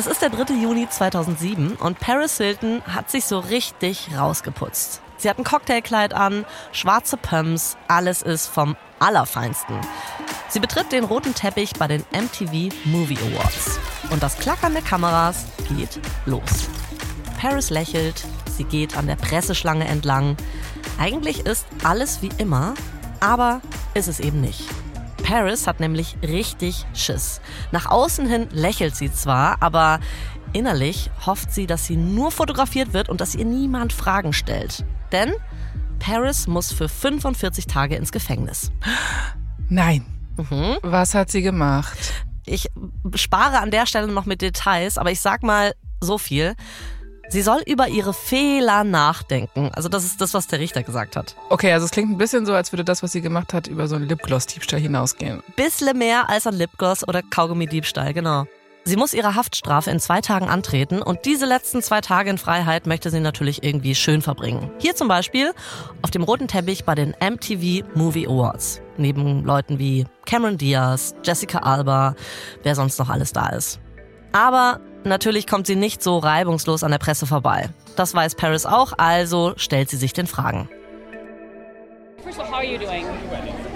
Es ist der 3. Juni 2007 und Paris Hilton hat sich so richtig rausgeputzt. Sie hat ein Cocktailkleid an, schwarze Pumps, alles ist vom Allerfeinsten. Sie betritt den roten Teppich bei den MTV Movie Awards. Und das Klackern der Kameras geht los. Paris lächelt, sie geht an der Presseschlange entlang. Eigentlich ist alles wie immer, aber ist es eben nicht. Paris hat nämlich richtig Schiss. Nach außen hin lächelt sie zwar, aber innerlich hofft sie, dass sie nur fotografiert wird und dass ihr niemand Fragen stellt. Denn Paris muss für 45 Tage ins Gefängnis. Nein. Mhm. Was hat sie gemacht? Ich spare an der Stelle noch mit Details, aber ich sag mal so viel. Sie soll über ihre Fehler nachdenken. Also das ist das, was der Richter gesagt hat. Okay, also es klingt ein bisschen so, als würde das, was sie gemacht hat, über so einen Lipgloss-Diebstahl hinausgehen. Bissle mehr als ein Lipgloss oder Kaugummi-Diebstahl, genau. Sie muss ihre Haftstrafe in zwei Tagen antreten und diese letzten zwei Tage in Freiheit möchte sie natürlich irgendwie schön verbringen. Hier zum Beispiel auf dem roten Teppich bei den MTV Movie Awards. Neben Leuten wie Cameron Diaz, Jessica Alba, wer sonst noch alles da ist. Aber natürlich kommt sie nicht so reibungslos an der Presse vorbei. Das weiß Paris auch, also stellt sie sich den Fragen. First of all, how are you doing?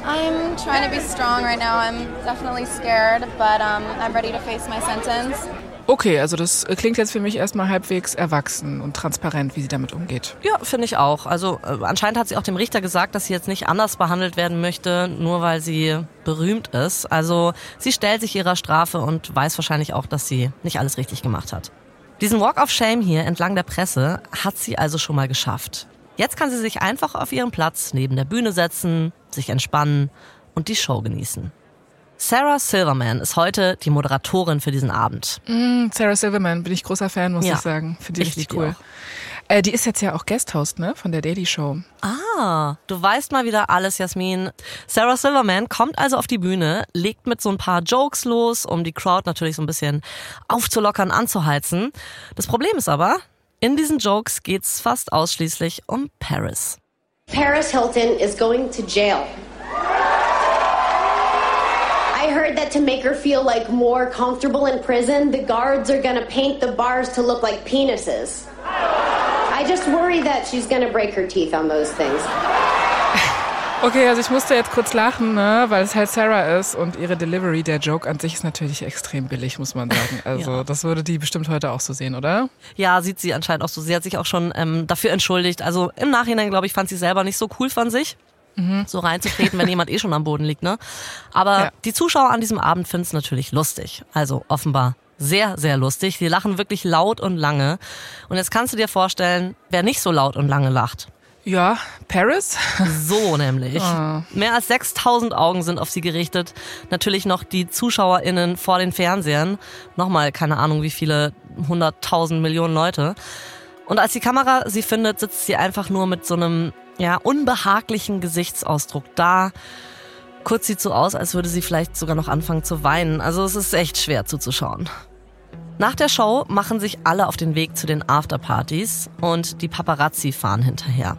I'm trying to be strong right now. I'm definitely scared, but um, I'm ready to face my sentence. Okay, also das klingt jetzt für mich erstmal halbwegs erwachsen und transparent, wie sie damit umgeht. Ja, finde ich auch. Also äh, anscheinend hat sie auch dem Richter gesagt, dass sie jetzt nicht anders behandelt werden möchte, nur weil sie berühmt ist. Also sie stellt sich ihrer Strafe und weiß wahrscheinlich auch, dass sie nicht alles richtig gemacht hat. Diesen Walk of Shame hier entlang der Presse hat sie also schon mal geschafft. Jetzt kann sie sich einfach auf ihren Platz neben der Bühne setzen, sich entspannen und die Show genießen. Sarah Silverman ist heute die Moderatorin für diesen Abend. Mm, Sarah Silverman, bin ich großer Fan, muss Ja. ich sagen. Finde die Ich richtig lieb die cool. Äh, die ist jetzt ja auch Guesthost, ne? Von der Daily Show. Ah, du weißt mal wieder alles, Jasmin. Sarah Silverman kommt also auf die Bühne, legt mit so ein paar Jokes los, um die Crowd natürlich so ein bisschen aufzulockern, anzuheizen. Das Problem ist aber, in diesen Jokes geht's fast ausschließlich um Paris. Paris Hilton is going to jail. I heard that to make her feel like more comfortable in prison, the guards are gonna paint the bars to look like penises. I just worry that she's gonna break her teeth on those things. Okay, also ich musste jetzt kurz lachen, ne? weil es halt Sarah ist und ihre Delivery, der Joke an sich ist natürlich extrem billig, muss man sagen. Also Ja. das würde die bestimmt heute auch so sehen, oder? Ja, sieht sie anscheinend auch so. Sie hat sich auch schon ähm, dafür entschuldigt. Also im Nachhinein, glaube ich, fand sie selber nicht so cool von sich. So reinzutreten, wenn jemand eh schon am Boden liegt, ne? Aber Ja. die Zuschauer an diesem Abend finden es natürlich lustig. Also offenbar sehr, sehr lustig. Die lachen wirklich laut und lange. Und jetzt kannst du dir vorstellen, wer nicht so laut und lange lacht. Ja, Paris? So nämlich. Mehr als 6000 Augen sind auf sie gerichtet. Natürlich noch die ZuschauerInnen vor den Fernsehern. Nochmal keine Ahnung wie viele hunderttausend Millionen Leute. Und als die Kamera sie findet, sitzt sie einfach nur mit so einem ja, unbehaglichen Gesichtsausdruck da. Kurz sieht so aus, als würde sie vielleicht sogar noch anfangen zu weinen. Also es ist echt schwer zuzuschauen. Nach der Show machen sich alle auf den Weg zu den Afterpartys und die Paparazzi fahren hinterher.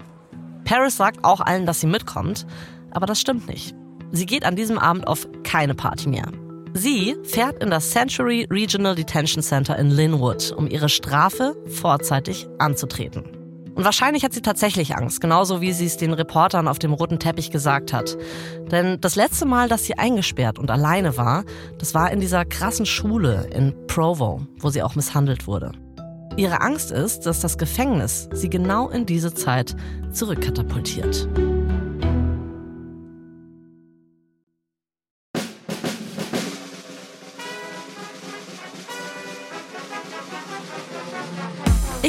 Paris sagt auch allen, dass sie mitkommt, aber das stimmt nicht. Sie geht an diesem Abend auf keine Party mehr. Sie fährt in das Century Regional Detention Center in Linwood, um ihre Strafe vorzeitig anzutreten. Und wahrscheinlich hat sie tatsächlich Angst, genauso wie sie es den Reportern auf dem roten Teppich gesagt hat. Denn das letzte Mal, dass sie eingesperrt und alleine war, das war in dieser krassen Schule in Provo, wo sie auch misshandelt wurde. Ihre Angst ist, dass das Gefängnis sie genau in diese Zeit zurückkatapultiert.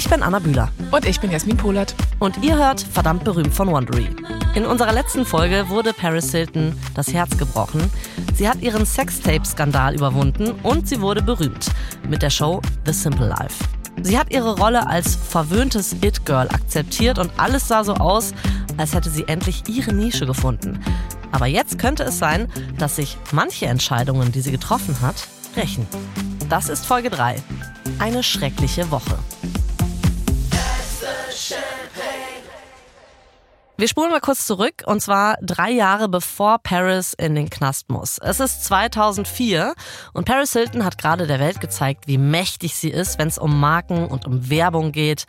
Ich bin Anna Bühler Und ich bin Jasmin Polat. und ihr hört verdammt berühmt von Wondery. In unserer letzten Folge wurde Paris Hilton das Herz gebrochen. Sie hat ihren Sextape-Skandal überwunden und sie wurde berühmt mit der Show The Simple Life. Sie hat ihre Rolle als verwöhntes It-Girl akzeptiert und alles sah so aus, als hätte sie endlich ihre Nische gefunden. Aber jetzt könnte es sein, dass sich manche Entscheidungen, die sie getroffen hat, rächen. Das ist Folge 3. Eine schreckliche Woche. Wir spulen mal kurz zurück und zwar drei Jahre bevor Paris in den Knast muss. Es ist 2004 und Paris Hilton hat gerade der Welt gezeigt, wie mächtig sie ist, wenn es um Marken und um Werbung geht.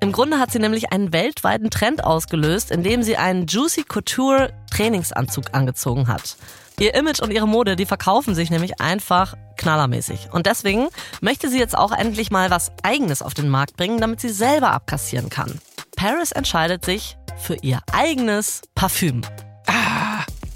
Im Grunde hat sie nämlich einen weltweiten Trend ausgelöst, indem sie einen Juicy Couture Trainingsanzug angezogen hat. Ihr Image und ihre Mode, die verkaufen sich nämlich einfach knallermäßig. Und deswegen möchte sie jetzt auch endlich mal was Eigenes auf den Markt bringen, damit sie selber abkassieren kann. Paris entscheidet sich für ihr eigenes Parfüm.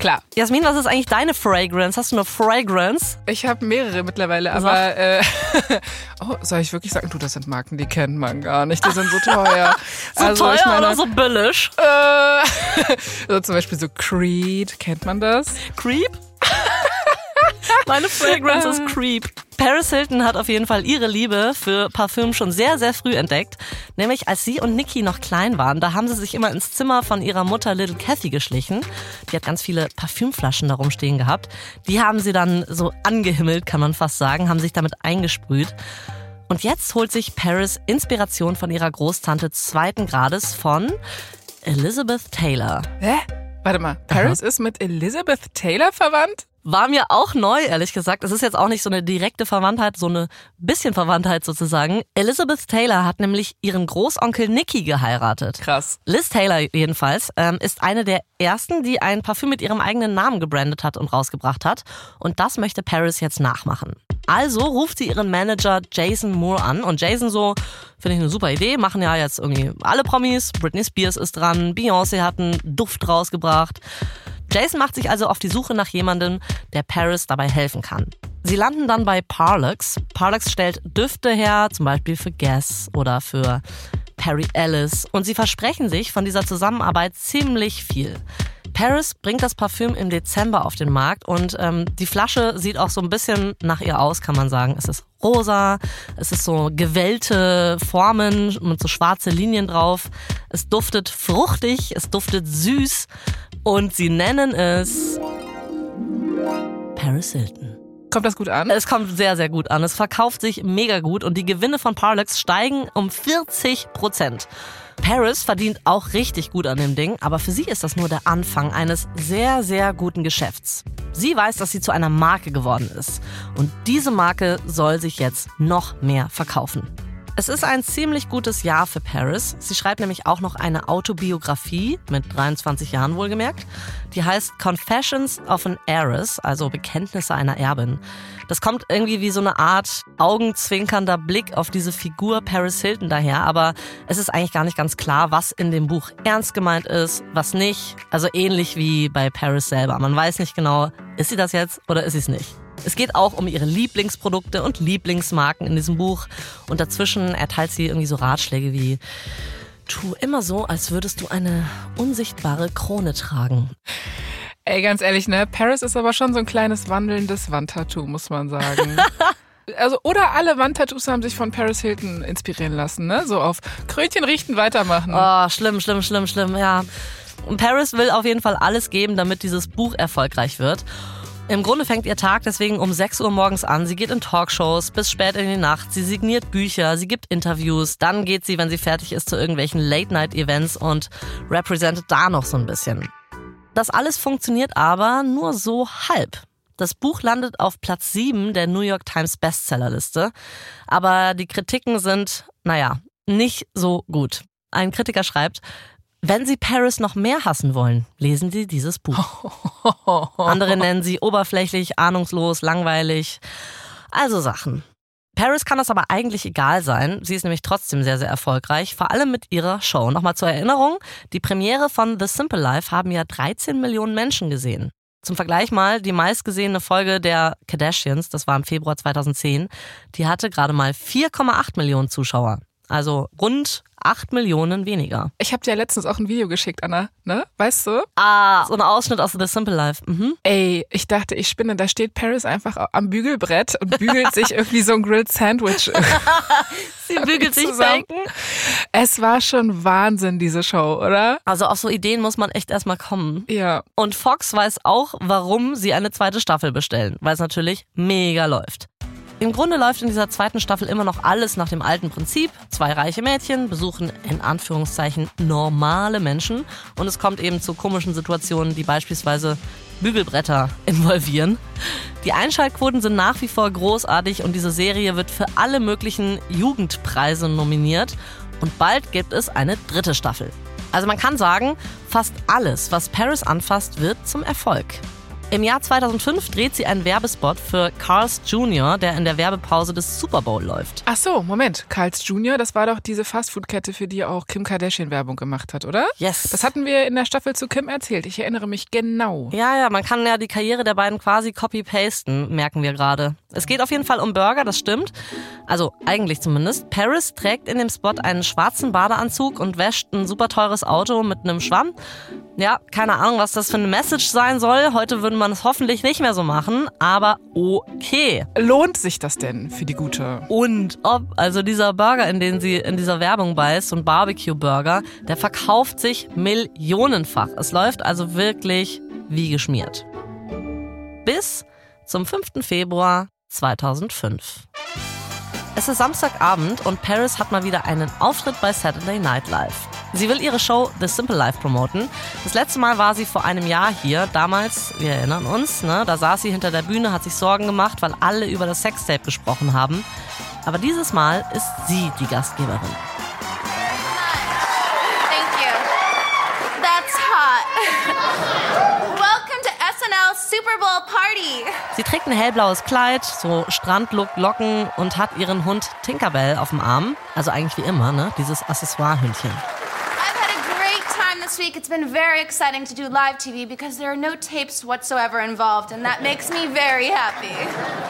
Klar. Jasmin, was ist eigentlich deine Fragrance? Hast du eine Fragrance? Ich habe mehrere mittlerweile, aber äh, oh, soll ich wirklich sagen, du, das sind Marken, die kennt man gar nicht. Die sind so teuer. so also, teuer meine, oder so billig? Äh, so zum Beispiel so Creed, kennt man das? Creep? Meine Fragrance ist Creep. Paris Hilton hat auf jeden Fall ihre Liebe für Parfüm schon sehr, sehr früh entdeckt. Nämlich als sie und Nikki noch klein waren, da haben sie sich immer ins Zimmer von ihrer Mutter Little Kathy geschlichen. Die hat ganz viele Parfümflaschen darum stehen gehabt. Die haben sie dann so angehimmelt, kann man fast sagen, haben sich damit eingesprüht. Und jetzt holt sich Paris Inspiration von ihrer Großtante zweiten Grades von Elizabeth Taylor. Hä? Warte mal, Paris Aha. ist mit Elizabeth Taylor verwandt? War mir auch neu, ehrlich gesagt. Es ist jetzt auch nicht so eine direkte Verwandtheit, so eine bisschen Verwandtheit sozusagen. Elizabeth Taylor hat nämlich ihren Großonkel Nicky geheiratet. Krass. Liz Taylor jedenfalls ähm, ist eine der ersten, die ein Parfüm mit ihrem eigenen Namen gebrandet hat und rausgebracht hat. Und das möchte Paris jetzt nachmachen. Also ruft sie ihren Manager Jason Moore an und Jason so, finde ich eine super Idee, machen ja jetzt irgendwie alle Promis, Britney Spears ist dran, Beyoncé hat einen Duft rausgebracht. Jason macht sich also auf die Suche nach jemandem, der Paris dabei helfen kann. Sie landen dann bei Parlux. Parlux stellt Düfte her, zum Beispiel für Guess oder für Perry Ellis. Und sie versprechen sich von dieser Zusammenarbeit ziemlich viel. Paris bringt das Parfüm im Dezember auf den Markt und ähm, die Flasche sieht auch so ein bisschen nach ihr aus, kann man sagen. Es ist rosa, es ist so gewellte Formen mit so schwarze Linien drauf. Es duftet fruchtig, es duftet süß und sie nennen es Paris Hilton. Kommt das gut an? Es kommt sehr, sehr gut an. Es verkauft sich mega gut und die Gewinne von Parlux steigen um 40 Prozent. Paris verdient auch richtig gut an dem Ding, aber für sie ist das nur der Anfang eines sehr, sehr guten Geschäfts. Sie weiß, dass sie zu einer Marke geworden ist. Und diese Marke soll sich jetzt noch mehr verkaufen. Es ist ein ziemlich gutes Jahr für Paris. Sie schreibt nämlich auch noch eine Autobiografie mit 23 Jahren wohlgemerkt. Die heißt Confessions of an Heiress, also Bekenntnisse einer Erbin. Das kommt irgendwie wie so eine Art augenzwinkernder Blick auf diese Figur Paris Hilton daher, aber es ist eigentlich gar nicht ganz klar, was in dem Buch ernst gemeint ist, was nicht. Also ähnlich wie bei Paris selber. Man weiß nicht genau, ist sie das jetzt oder ist sie es nicht. Es geht auch um ihre Lieblingsprodukte und Lieblingsmarken in diesem Buch. Und dazwischen erteilt sie irgendwie so Ratschläge wie, tu immer so, als würdest du eine unsichtbare Krone tragen. Ey, ganz ehrlich, ne? Paris ist aber schon so ein kleines wandelndes Wandtattoo, muss man sagen. also, oder alle Wandtattoos haben sich von Paris Hilton inspirieren lassen, ne? So auf Krönchen richten, weitermachen. Oh, schlimm, schlimm, schlimm, schlimm, ja. Und Paris will auf jeden Fall alles geben, damit dieses Buch erfolgreich wird. Im Grunde fängt ihr Tag deswegen um 6 Uhr morgens an. Sie geht in Talkshows bis spät in die Nacht. Sie signiert Bücher, sie gibt Interviews. Dann geht sie, wenn sie fertig ist, zu irgendwelchen Late-Night-Events und representet da noch so ein bisschen. Das alles funktioniert aber nur so halb. Das Buch landet auf Platz 7 der New York Times Bestsellerliste. Aber die Kritiken sind, naja, nicht so gut. Ein Kritiker schreibt, wenn Sie Paris noch mehr hassen wollen, lesen Sie dieses Buch. Andere nennen sie oberflächlich, ahnungslos, langweilig. Also Sachen. Paris kann das aber eigentlich egal sein. Sie ist nämlich trotzdem sehr, sehr erfolgreich, vor allem mit ihrer Show. Nochmal zur Erinnerung, die Premiere von The Simple Life haben ja 13 Millionen Menschen gesehen. Zum Vergleich mal, die meistgesehene Folge der Kardashians, das war im Februar 2010, die hatte gerade mal 4,8 Millionen Zuschauer. Also rund 8 Millionen weniger. Ich habe dir ja letztens auch ein Video geschickt, Anna, ne? Weißt du? Ah, so ein Ausschnitt aus The Simple Life. Mhm. Ey, ich dachte, ich spinne. Da steht Paris einfach am Bügelbrett und bügelt sich irgendwie so ein Grilled Sandwich. Sie bügelt sich Bacon. Es war schon Wahnsinn, diese Show, oder? Also auf so Ideen muss man echt erstmal kommen. Ja. Und Fox weiß auch, warum sie eine zweite Staffel bestellen, weil es natürlich mega läuft. Im Grunde läuft in dieser zweiten Staffel immer noch alles nach dem alten Prinzip. Zwei reiche Mädchen besuchen in Anführungszeichen normale Menschen und es kommt eben zu komischen Situationen, die beispielsweise Bügelbretter involvieren. Die Einschaltquoten sind nach wie vor großartig und diese Serie wird für alle möglichen Jugendpreise nominiert und bald gibt es eine dritte Staffel. Also man kann sagen, fast alles, was Paris anfasst, wird zum Erfolg. Im Jahr 2005 dreht sie einen Werbespot für Carl's Jr., der in der Werbepause des Super Bowl läuft. Ach so, Moment. Carl's Jr., das war doch diese Fastfood-Kette, für die auch Kim Kardashian Werbung gemacht hat, oder? Yes. Das hatten wir in der Staffel zu Kim erzählt. Ich erinnere mich genau. Ja, ja, man kann ja die Karriere der beiden quasi copy-pasten, merken wir gerade. Es geht auf jeden Fall um Burger, das stimmt. Also eigentlich zumindest. Paris trägt in dem Spot einen schwarzen Badeanzug und wäscht ein super teures Auto mit einem Schwamm. Ja, keine Ahnung, was das für eine Message sein soll. Heute würde man es hoffentlich nicht mehr so machen, aber okay. Lohnt sich das denn für die gute? Und ob, also dieser Burger, in den sie in dieser Werbung beißt, so ein Barbecue-Burger, der verkauft sich millionenfach. Es läuft also wirklich wie geschmiert. Bis zum 5. Februar 2005. Es ist Samstagabend und Paris hat mal wieder einen Auftritt bei Saturday Night Live. Sie will ihre Show The Simple Life promoten. Das letzte Mal war sie vor einem Jahr hier. Damals, wir erinnern uns, ne, da saß sie hinter der Bühne, hat sich Sorgen gemacht, weil alle über das Sextape gesprochen haben. Aber dieses Mal ist sie die Gastgeberin. Super Bowl Party. Sie trägt ein hellblaues Kleid, so Strandlook, Locken und hat ihren Hund Tinkerbell auf dem Arm. Also eigentlich wie immer, ne? Dieses Accessoire-Hündchen. I've had a great time this week. It's been very exciting to do live TV because there are no tapes whatsoever involved, and that makes me very happy.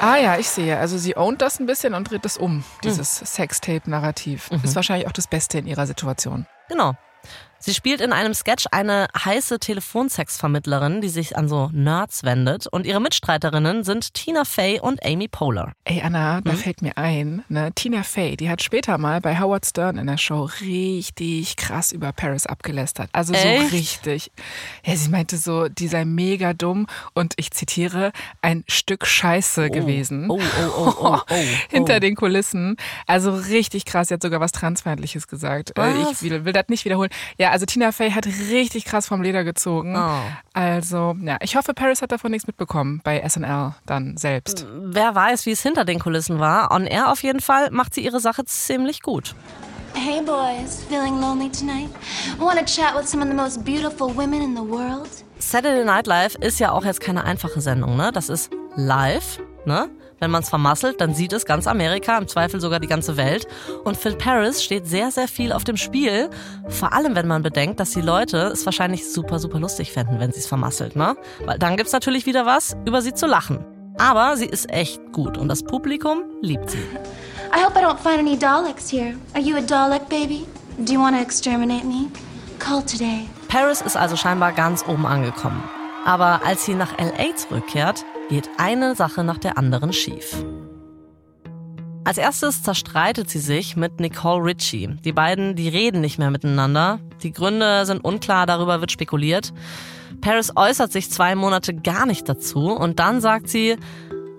Ah ja, ich sehe. Also sie ownt das ein bisschen und dreht es um, dieses Sextape-Narrativ. Ist wahrscheinlich auch das Beste in ihrer Situation. Genau. Sie spielt in einem Sketch eine heiße Telefonsexvermittlerin, die sich an so Nerds wendet. Und ihre Mitstreiterinnen sind Tina Fey und Amy Poehler. Ey, Anna, da fällt mir ein, ne, Tina Fey, die hat später mal bei Howard Stern in der Show richtig krass über Paris abgelästert. Also so Echt? richtig. Ja, sie meinte so, die sei mega dumm und ich zitiere, ein Stück Scheiße gewesen. Oh, oh, oh, oh, oh. Hinter oh. den Kulissen. Also richtig krass. Sie hat sogar was Transfeindliches gesagt. Äh, Was? Ich will, will das nicht wiederholen. Ja, also Tina Fey hat richtig krass vom Leder gezogen. Oh. Also, ja, ich hoffe, Paris hat davon nichts mitbekommen bei SNL dann selbst. Wer weiß, wie es hinter den Kulissen war. On Air auf jeden Fall macht sie ihre Sache ziemlich gut. Hey boys, feeling lonely tonight? Want to chat with some of the most beautiful women in the world? Saturday Night Live ist ja auch jetzt keine einfache Sendung, ne? Das ist live, ne? Wenn man es vermasselt, dann sieht es ganz Amerika, im Zweifel sogar die ganze Welt. Und für Paris steht sehr, sehr viel auf dem Spiel. Vor allem, wenn man bedenkt, dass die Leute es wahrscheinlich super, super lustig fänden, wenn sie es vermasselt, ne? Weil dann gibt's natürlich wieder was, über sie zu lachen. Aber sie ist echt gut und das Publikum liebt sie. I hope I don't find any Daleks here. Are you a Dalek, baby? Do you want to exterminate me? Call today. Paris ist also scheinbar ganz oben angekommen. Aber als sie nach LA zurückkehrt, geht eine Sache nach der anderen schief. Als erstes zerstreitet sie sich mit Nicole Richie. Die beiden, die reden nicht mehr miteinander. Die Gründe sind unklar, darüber wird spekuliert. Paris äußert sich zwei Monate gar nicht dazu und dann sagt sie,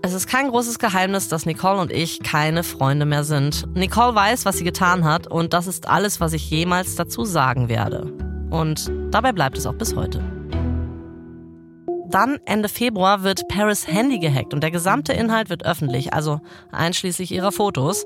es ist kein großes Geheimnis, dass Nicole und ich keine Freunde mehr sind. Nicole weiß, was sie getan hat und das ist alles, was ich jemals dazu sagen werde. Und dabei bleibt es auch bis heute. Dann Ende Februar wird Paris Handy gehackt und der gesamte Inhalt wird öffentlich, also einschließlich ihrer Fotos.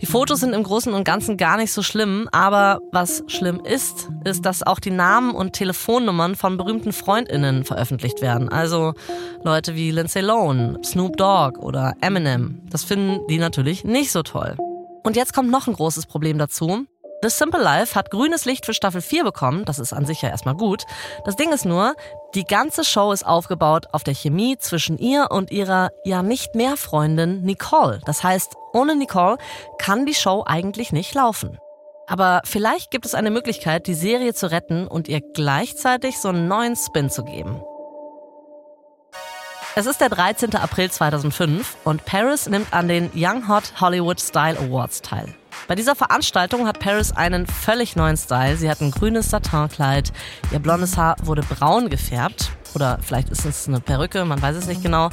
Die Fotos sind im Großen und Ganzen gar nicht so schlimm, aber was schlimm ist, ist, dass auch die Namen und Telefonnummern von berühmten Freundinnen veröffentlicht werden. Also Leute wie Lindsay Lohan, Snoop Dogg oder Eminem. Das finden die natürlich nicht so toll. Und jetzt kommt noch ein großes Problem dazu. The Simple Life hat grünes Licht für Staffel 4 bekommen, das ist an sich ja erstmal gut. Das Ding ist nur, die ganze Show ist aufgebaut auf der Chemie zwischen ihr und ihrer ja nicht mehr Freundin Nicole. Das heißt, ohne Nicole kann die Show eigentlich nicht laufen. Aber vielleicht gibt es eine Möglichkeit, die Serie zu retten und ihr gleichzeitig so einen neuen Spin zu geben. Es ist der 13. April 2005 und Paris nimmt an den Young Hot Hollywood Style Awards teil. Bei dieser Veranstaltung hat Paris einen völlig neuen Style. Sie hat ein grünes Satinkleid, ihr blondes Haar wurde braun gefärbt oder vielleicht ist es eine Perücke, man weiß es nicht genau.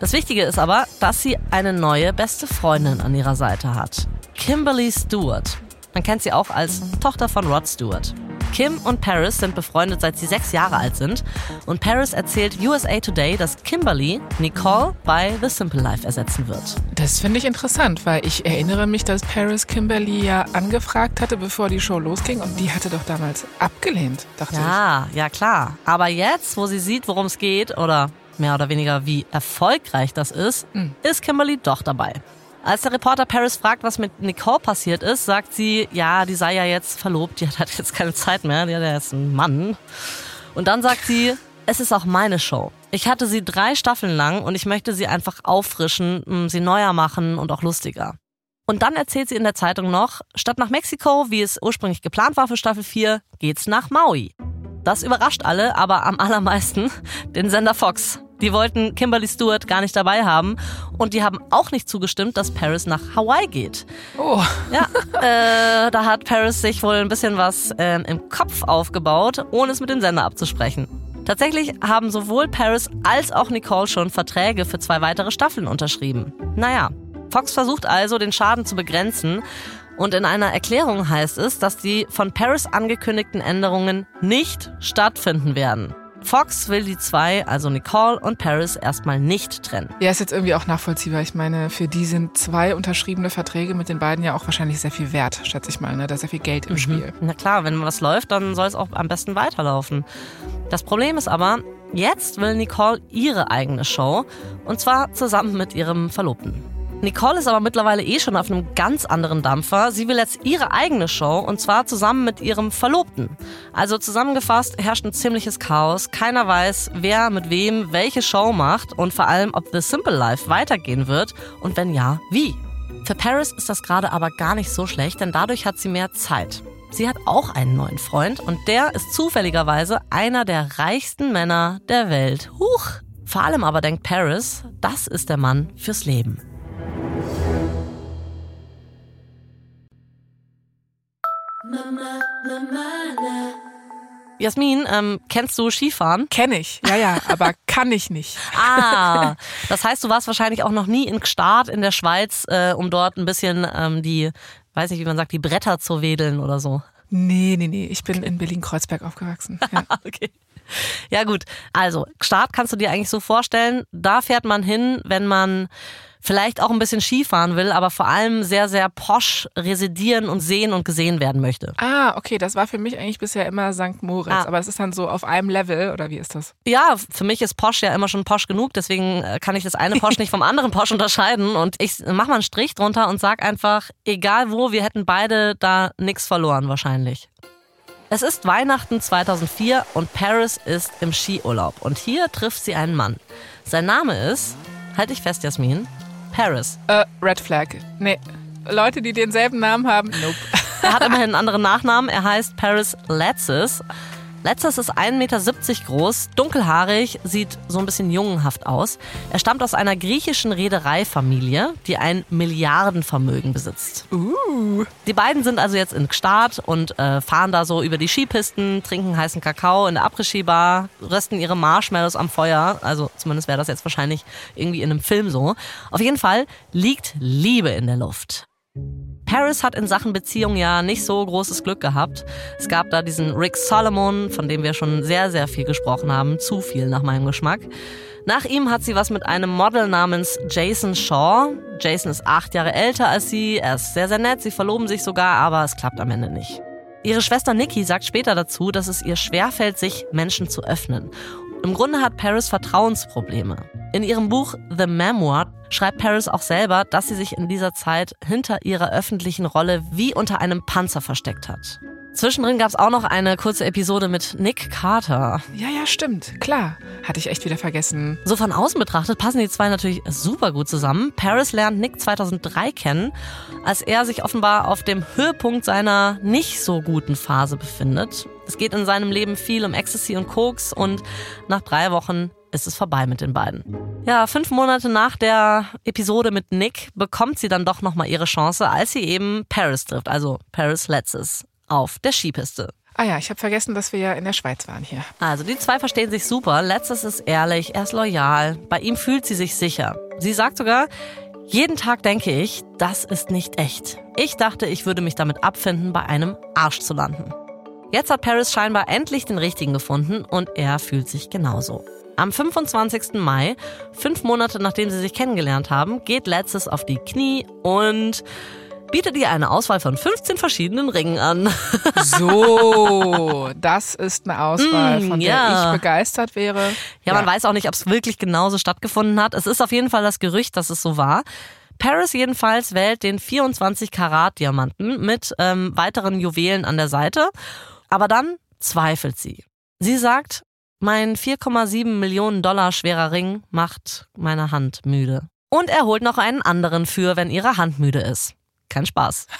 Das Wichtige ist aber, dass sie eine neue beste Freundin an ihrer Seite hat. Kimberly Stewart. Man kennt sie auch als Tochter von Rod Stewart. Kim und Paris sind befreundet, seit sie sechs Jahre alt sind. Und Paris erzählt USA Today, dass Kimberly Nicole bei The Simple Life ersetzen wird. Das finde ich interessant, weil ich erinnere mich, dass Paris Kimberly ja angefragt hatte, bevor die Show losging. Und die hatte doch damals abgelehnt, dachte Ja, ja klar. Aber jetzt, wo sie sieht, worum es geht, oder mehr oder weniger wie erfolgreich das ist, ist Kimberly doch dabei. Als der Reporter Paris fragt, was mit Nicole passiert ist, sagt sie, ja, die sei ja jetzt verlobt, die hat jetzt keine Zeit mehr, die hat ja jetzt einen Mann. Und dann sagt sie, es ist auch meine Show. Ich hatte sie drei Staffeln lang und ich möchte sie einfach auffrischen, m, sie neuer machen und auch lustiger. Und dann erzählt sie in der Zeitung noch, statt nach Mexiko, wie es ursprünglich geplant war für Staffel 4, geht's nach Maui. Das überrascht alle, aber am allermeisten den Sender Fox. Die wollten Kimberly Stewart gar nicht dabei haben und die haben auch nicht zugestimmt, dass Paris nach Hawaii geht. Oh, Ja, äh, da hat Paris sich wohl ein bisschen was ähm, im Kopf aufgebaut, ohne es mit dem Sender abzusprechen. Tatsächlich haben sowohl Paris als auch Nicole schon Verträge für zwei weitere Staffeln unterschrieben. Naja, Fox versucht also, den Schaden zu begrenzen. Und in einer Erklärung heißt es, dass die von Paris angekündigten Änderungen nicht stattfinden werden. Fox will die zwei, also Nicole und Paris, erstmal nicht trennen. ja, ist jetzt irgendwie auch nachvollziehbar. Ich meine, für die sind zwei unterschriebene Verträge mit den beiden ja auch wahrscheinlich sehr viel wert, schätze ich mal. Ne? Da ist sehr viel Geld im Spiel. Na klar, wenn was läuft, dann soll es auch am besten weiterlaufen. Das Problem ist aber, jetzt will Nicole ihre eigene Show und zwar zusammen mit ihrem Verlobten. Nicole ist aber mittlerweile eh schon auf einem ganz anderen Dampfer. Sie will jetzt ihre eigene Show und zwar zusammen mit ihrem Verlobten. Also zusammengefasst herrscht ein ziemliches Chaos. Keiner weiß, wer mit wem welche Show macht und vor allem, ob The Simple Life weitergehen wird und wenn ja, wie. Für Paris ist das gerade aber gar nicht so schlecht, denn dadurch hat sie mehr Zeit. Sie hat auch einen neuen Freund und der ist zufälligerweise einer der reichsten Männer der Welt. Huch! Vor allem aber denkt Paris, das ist der Mann fürs Leben. Jasmin, ähm, kennst du Skifahren? Kenne ich, ja, ja, aber kann ich nicht. Ah, das heißt, du warst wahrscheinlich auch noch nie in Gstaad in der Schweiz, äh, um dort ein bisschen ähm, die, weiß nicht, wie man sagt, die Bretter zu wedeln oder so. Nee, nee, nee. Ich bin in Berlin-Kreuzberg aufgewachsen. Ja. Okay. Ja gut, also Start kannst du dir eigentlich so vorstellen, da fährt man hin, wenn man vielleicht auch ein bisschen Skifahren will, aber vor allem sehr, sehr posch residieren und sehen und gesehen werden möchte. Ah, okay, das war für mich eigentlich bisher immer St. Moritz. Ah. Aber es ist dann so auf einem Level, oder wie ist das? Ja, für mich ist Posch ja immer schon Posch genug, deswegen äh, kann ich das eine Posch nicht vom anderen Posch unterscheiden und ich mach mal einen Strich drunter und sag einfach, egal wo, wir hätten beide da nichts verloren wahrscheinlich. Es ist Weihnachten 2004 und Paris ist im Skiurlaub und hier trifft sie einen Mann. Sein Name ist, halt dich fest, Jasmin, Paris. Äh, Red Flag. Nee. Leute, die denselben Namen haben, nope. Er hat immerhin einen anderen Nachnamen. Er heißt Paris Letzes. Letzes ist 1,70 Meter groß, dunkelhaarig, sieht so ein bisschen jungenhaft aus. Er stammt aus einer griechischen Reedereifamilie, die ein Milliardenvermögen besitzt. Uh. Die beiden sind also jetzt in Gstaad und äh, fahren da so über die Skipisten, trinken heißen Kakao in der Après-Ski-Bar, rösten ihre Marshmallows am Feuer. Also zumindest wäre das jetzt wahrscheinlich irgendwie in einem Film so. Auf jeden Fall liegt Liebe in der Luft. Paris hat in Sachen Beziehung ja nicht so großes Glück gehabt. Es gab da diesen Rick Solomon, von dem wir schon sehr, sehr viel gesprochen haben. Zu viel nach meinem Geschmack. Nach ihm hat sie was mit einem Model namens Jason Shaw. Jason ist acht Jahre älter als sie. Er ist sehr, sehr nett. Sie verloben sich sogar, aber es klappt am Ende nicht. Ihre Schwester Nikki sagt später dazu, dass es ihr schwerfällt, sich Menschen zu öffnen. Im Grunde hat Paris Vertrauensprobleme. In ihrem Buch The Memoir schreibt Paris auch selber, dass sie sich in dieser Zeit hinter ihrer öffentlichen Rolle wie unter einem Panzer versteckt hat. Zwischendrin gab es auch noch eine kurze Episode mit Nick Carter. Ja, ja, stimmt. Klar. Hatte ich echt wieder vergessen. So von außen betrachtet passen die zwei natürlich super gut zusammen. Paris lernt Nick 2003 kennen, als er sich offenbar auf dem Höhepunkt seiner nicht so guten Phase befindet. Es geht in seinem Leben viel um Ecstasy und Koks und nach drei Wochen ist es vorbei mit den beiden. Ja, fünf Monate nach der Episode mit Nick bekommt sie dann doch nochmal ihre Chance, als sie eben Paris trifft, also Paris Letzes, auf der Skipiste. Ah ja, ich habe vergessen, dass wir ja in der Schweiz waren hier. Also die zwei verstehen sich super. Letztes ist ehrlich, er ist loyal. Bei ihm fühlt sie sich sicher. Sie sagt sogar, jeden Tag denke ich, das ist nicht echt. Ich dachte, ich würde mich damit abfinden, bei einem Arsch zu landen. Jetzt hat Paris scheinbar endlich den richtigen gefunden und er fühlt sich genauso. Am 25. Mai, fünf Monate nachdem sie sich kennengelernt haben, geht Letztes auf die Knie und bietet ihr eine Auswahl von 15 verschiedenen Ringen an. So, das ist eine Auswahl, Mm, von der ja. ich begeistert wäre. Ja, man weiß auch nicht, ob es wirklich genauso stattgefunden hat. Es ist auf jeden Fall das Gerücht, dass es so war. Paris jedenfalls wählt den 24 Karat Diamanten mit ähm, weiteren Juwelen an der Seite. Aber dann zweifelt sie. Sie sagt, mein 4,7 Millionen Dollar schwerer Ring macht meine Hand müde. Und er holt noch einen anderen für, wenn ihre Hand müde ist. Kein Spaß.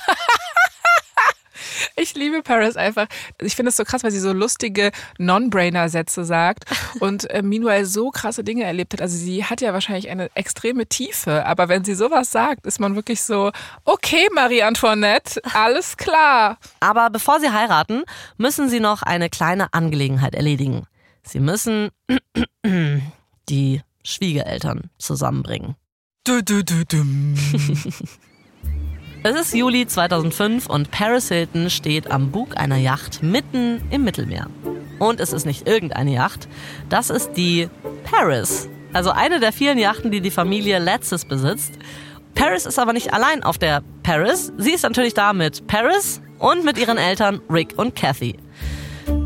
Ich liebe Paris einfach. Ich finde es so krass, weil sie so lustige Non-Brainer-Sätze sagt und äh, Meanwhile so krasse Dinge erlebt hat. Also sie hat ja wahrscheinlich eine extreme Tiefe, aber wenn sie sowas sagt, ist man wirklich so, okay, Marie Antoinette, alles klar. Aber bevor sie heiraten, müssen sie noch eine kleine Angelegenheit erledigen. Sie müssen die Schwiegereltern zusammenbringen. Du, du, du, dum. Es ist Juli 2005 und Paris Hilton steht am Bug einer Yacht mitten im Mittelmeer. Und es ist nicht irgendeine Yacht, das ist die Paris. Also eine der vielen Yachten, die die Familie Letztes besitzt. Paris ist aber nicht allein auf der Paris. Sie ist natürlich da mit Paris und mit ihren Eltern Rick und Kathy.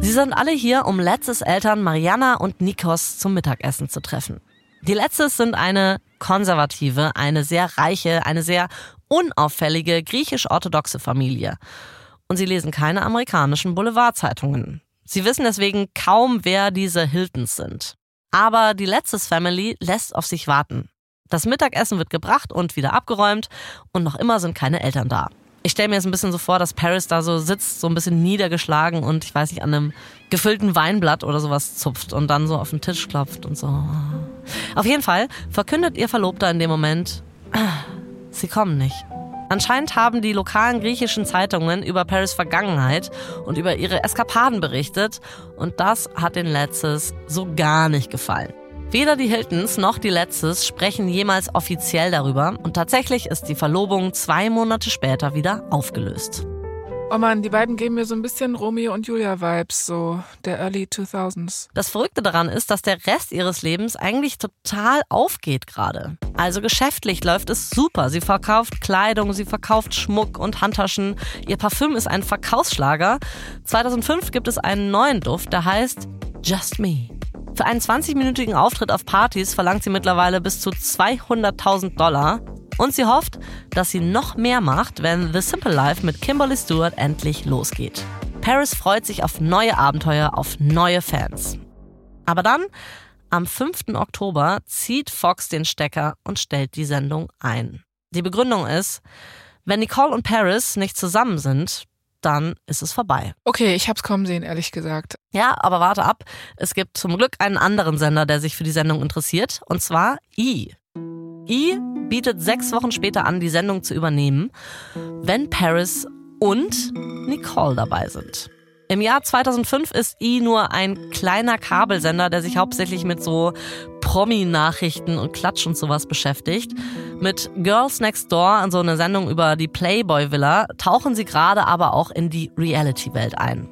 Sie sind alle hier, um Letztes Eltern Mariana und Nikos zum Mittagessen zu treffen. Die Letztes sind eine konservative, eine sehr reiche, eine sehr unauffällige griechisch-orthodoxe Familie. Und sie lesen keine amerikanischen Boulevardzeitungen. Sie wissen deswegen kaum, wer diese Hiltons sind. Aber die Letztes Family lässt auf sich warten. Das Mittagessen wird gebracht und wieder abgeräumt und noch immer sind keine Eltern da. Ich stelle mir jetzt ein bisschen so vor, dass Paris da so sitzt, so ein bisschen niedergeschlagen und ich weiß nicht, an einem gefüllten Weinblatt oder sowas zupft und dann so auf den Tisch klopft und so. Auf jeden Fall verkündet ihr Verlobter in dem Moment, "Ah, sie kommen nicht. Anscheinend haben die lokalen griechischen Zeitungen über Paris Vergangenheit und über ihre Eskapaden berichtet und das hat den Letztes so gar nicht gefallen. Weder die Hiltons noch die Letztes sprechen jemals offiziell darüber und tatsächlich ist die Verlobung zwei Monate später wieder aufgelöst. Oh man, die beiden geben mir so ein bisschen Romeo und Julia Vibes, so der Early 2000s. Das Verrückte daran ist, dass der Rest ihres Lebens eigentlich total aufgeht gerade. Also geschäftlich läuft es super. Sie verkauft Kleidung, sie verkauft Schmuck und Handtaschen. Ihr Parfüm ist ein Verkaufsschlager. 2005 gibt es einen neuen Duft, der heißt Just Me. Für einen 20-minütigen Auftritt auf Partys verlangt sie mittlerweile bis zu 200.000 Dollar. Und sie hofft, dass sie noch mehr macht, wenn The Simple Life mit Kimberly Stewart endlich losgeht. Paris freut sich auf neue Abenteuer, auf neue Fans. Aber dann, am 5. Oktober, zieht Fox den Stecker und stellt die Sendung ein. Die Begründung ist, wenn Nicole und Paris nicht zusammen sind, dann ist es vorbei. Okay, ich hab's kommen sehen, ehrlich gesagt. Ja, aber warte ab. Es gibt zum Glück einen anderen Sender, der sich für die Sendung interessiert, und zwar E! E! Bietet sechs Wochen später an, die Sendung zu übernehmen, wenn Paris und Nicole dabei sind. Im Jahr 2005 ist E! nur ein kleiner Kabelsender, der sich hauptsächlich mit so Promi-Nachrichten und Klatsch und sowas beschäftigt. Mit Girls Next Door, so eine Sendung über die Playboy-Villa, tauchen sie gerade aber auch in die Reality-Welt ein.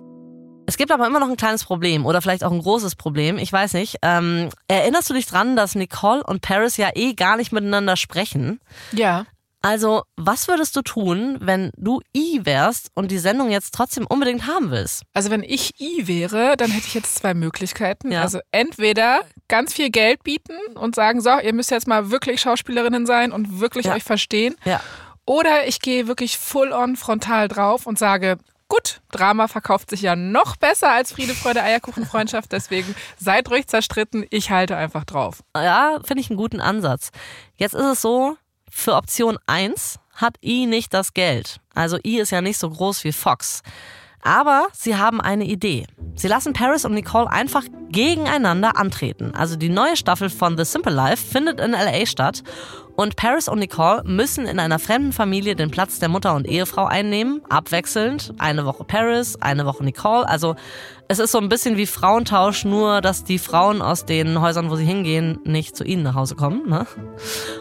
Es gibt aber immer noch ein kleines Problem oder vielleicht auch ein großes Problem, ich weiß nicht. Ähm, erinnerst du dich dran, dass Nicole und Paris ja eh gar nicht miteinander sprechen? Ja. Also, was würdest du tun, wenn du I wärst und die Sendung jetzt trotzdem unbedingt haben willst? Also wenn ich I wäre, dann hätte ich jetzt zwei Möglichkeiten. Ja. Also entweder ganz viel Geld bieten und sagen, so, ihr müsst jetzt mal wirklich Schauspielerinnen sein und wirklich Ja. euch verstehen. Ja. Oder ich gehe wirklich full on frontal drauf und sage, gut, Drama verkauft sich ja noch besser als Friede, Freude, Eierkuchen, Freundschaft. Deswegen seid ruhig zerstritten. Ich halte einfach drauf. Ja, finde ich einen guten Ansatz. Jetzt ist es so, für Option 1 hat I nicht das Geld. Also I ist ja nicht so groß wie Fox. Aber sie haben eine Idee. Sie lassen Paris und Nicole einfach gegeneinander antreten. Also die neue Staffel von The Simple Life findet in LA statt Und Paris und Nicole müssen in einer fremden Familie den Platz der Mutter und Ehefrau einnehmen, abwechselnd. Eine Woche Paris, eine Woche Nicole. Also es ist so ein bisschen wie Frauentausch, nur dass die Frauen aus den Häusern, wo sie hingehen, nicht zu ihnen nach Hause kommen. Ne?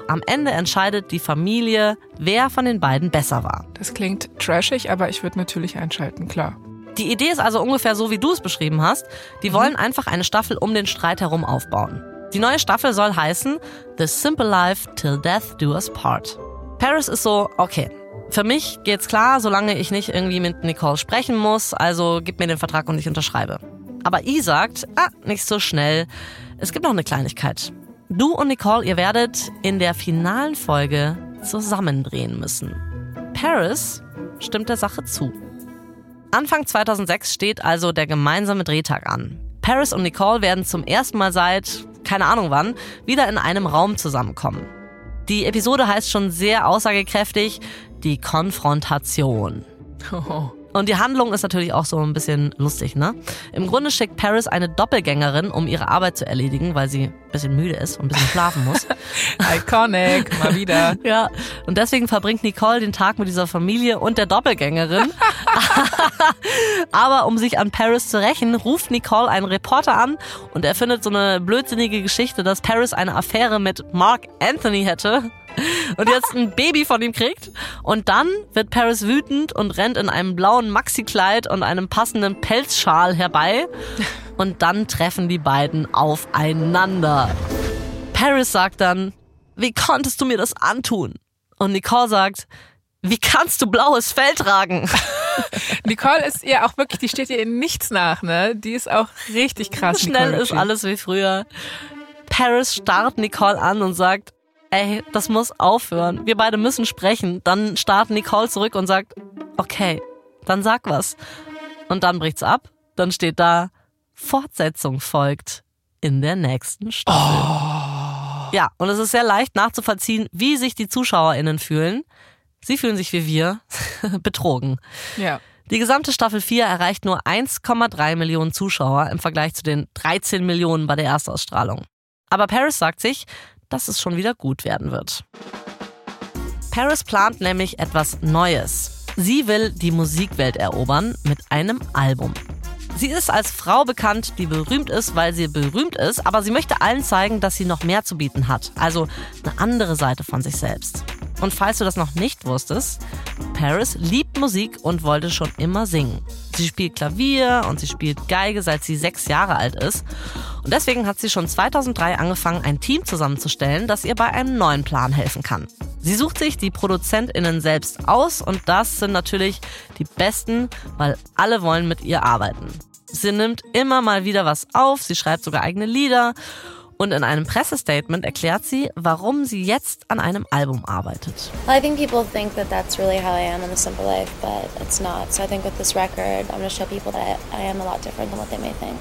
Am Ende entscheidet die Familie, wer von den beiden besser war. Das klingt trashig, aber ich würde natürlich einschalten, klar. Die Idee ist also ungefähr so, wie du es beschrieben hast. Die wollen einfach eine Staffel um den Streit herum aufbauen. Die neue Staffel soll heißen The Simple Life Till Death Do Us Part. Paris ist so, okay, für mich geht's klar, solange ich nicht irgendwie mit Nicole sprechen muss, also gib mir den Vertrag und ich unterschreibe. Aber I sagt, ah, nicht so schnell. Es gibt noch eine Kleinigkeit. Du und Nicole, ihr werdet in der finalen Folge zusammendrehen müssen. Paris stimmt der Sache zu. Anfang 2006 steht also der gemeinsame Drehtag an. Paris und Nicole werden zum ersten Mal seit, keine Ahnung wann, wieder in einem Raum zusammenkommen. Die Episode heißt schon sehr aussagekräftig, die Konfrontation. Oh. Und die Handlung ist natürlich auch so ein bisschen lustig, ne? Im Grunde schickt Paris eine Doppelgängerin, um ihre Arbeit zu erledigen, weil sie ein bisschen müde ist und ein bisschen schlafen muss. Iconic, mal wieder. ja, und deswegen verbringt Nicole den Tag mit dieser Familie und der Doppelgängerin. Aber um sich an Paris zu rächen, ruft Nicole einen Reporter an und er findet so eine blödsinnige Geschichte, dass Paris eine Affäre mit Mark Anthony hätte und jetzt ein Baby von ihm kriegt. Und dann wird Paris wütend und rennt in einem blauen Maxi-Kleid und einem passenden Pelzschal herbei. Und dann treffen die beiden aufeinander. Paris sagt dann, wie konntest du mir das antun? Und Nicole sagt, wie kannst du blaues Fell tragen? Nicole ist ihr auch wirklich, die steht ihr in nichts nach, ne? Die ist auch richtig krass. Schnell Nicole ist alles wie früher. Paris starrt Nicole an und sagt, ey, das muss aufhören. Wir beide müssen sprechen. Dann starrt Nicole zurück und sagt, okay, dann sag was. Und dann bricht's ab. Dann steht da, Fortsetzung folgt in der nächsten Staffel. Ja, und es ist sehr leicht nachzuvollziehen, wie sich die ZuschauerInnen fühlen. Sie fühlen sich wie wir, betrogen. Ja. Die gesamte Staffel 4 erreicht nur 1,3 Millionen Zuschauer im Vergleich zu den 13 Millionen bei der Erstausstrahlung. Aber Paris sagt sich, dass es schon wieder gut werden wird. Paris plant nämlich etwas Neues. Sie will die Musikwelt erobern mit einem Album. Sie ist als Frau bekannt, die berühmt ist, weil sie berühmt ist, aber sie möchte allen zeigen, dass sie noch mehr zu bieten hat. Also eine andere Seite von sich selbst. Und falls du das noch nicht wusstest, Paris liebt Musik und wollte schon immer singen. Sie spielt Klavier und sie spielt Geige, seit sie sechs Jahre alt ist. Und deswegen hat sie schon 2003 angefangen, ein Team zusammenzustellen, das ihr bei einem neuen Plan helfen kann. Sie sucht sich die ProduzentInnen selbst aus und das sind natürlich die Besten, weil alle wollen mit ihr arbeiten. Sie nimmt immer mal wieder was auf, sie schreibt sogar eigene Lieder und in einem Pressestatement erklärt sie, warum sie jetzt an einem Album arbeitet. Well, I think people think that that's really how I am in the simple life, but it's not. So I think with this record, I'm going to show people that I am a lot different than what they may think.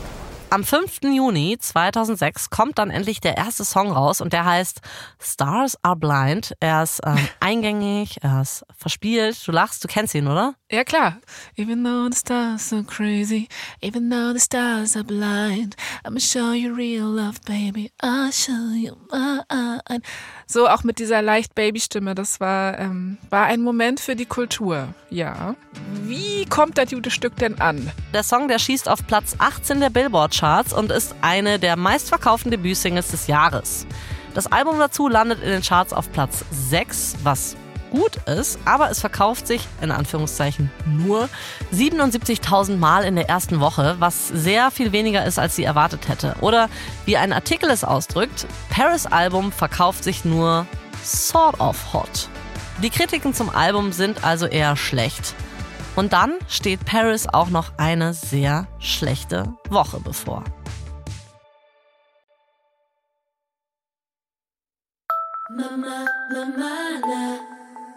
Am 5. Juni 2006 kommt dann endlich der erste Song raus und der heißt Stars Are Blind. Er ist ähm, eingängig, er ist verspielt. Du lachst, du kennst ihn, oder? Ja, klar. Even though the stars are crazy, even though the stars are blind, I'ma show you real love, baby. I'll show you mine. So auch mit dieser leicht Babystimme, das war, ähm, war ein Moment für die Kultur. Ja. Wie kommt das gute Stück denn an? Der Song, der schießt auf Platz 18 der Billboard-Charts und ist eine der meistverkauften Debütsingles des Jahres. Das Album dazu landet in den Charts auf Platz 6, was gut ist, aber es verkauft sich in Anführungszeichen nur 77.000 Mal in der ersten Woche, was sehr viel weniger ist, als sie erwartet hätte. Oder wie ein Artikel es ausdrückt, Paris Album verkauft sich nur sort of hot. Die Kritiken zum Album sind also eher schlecht. Und dann steht Paris auch noch eine sehr schlechte Woche bevor.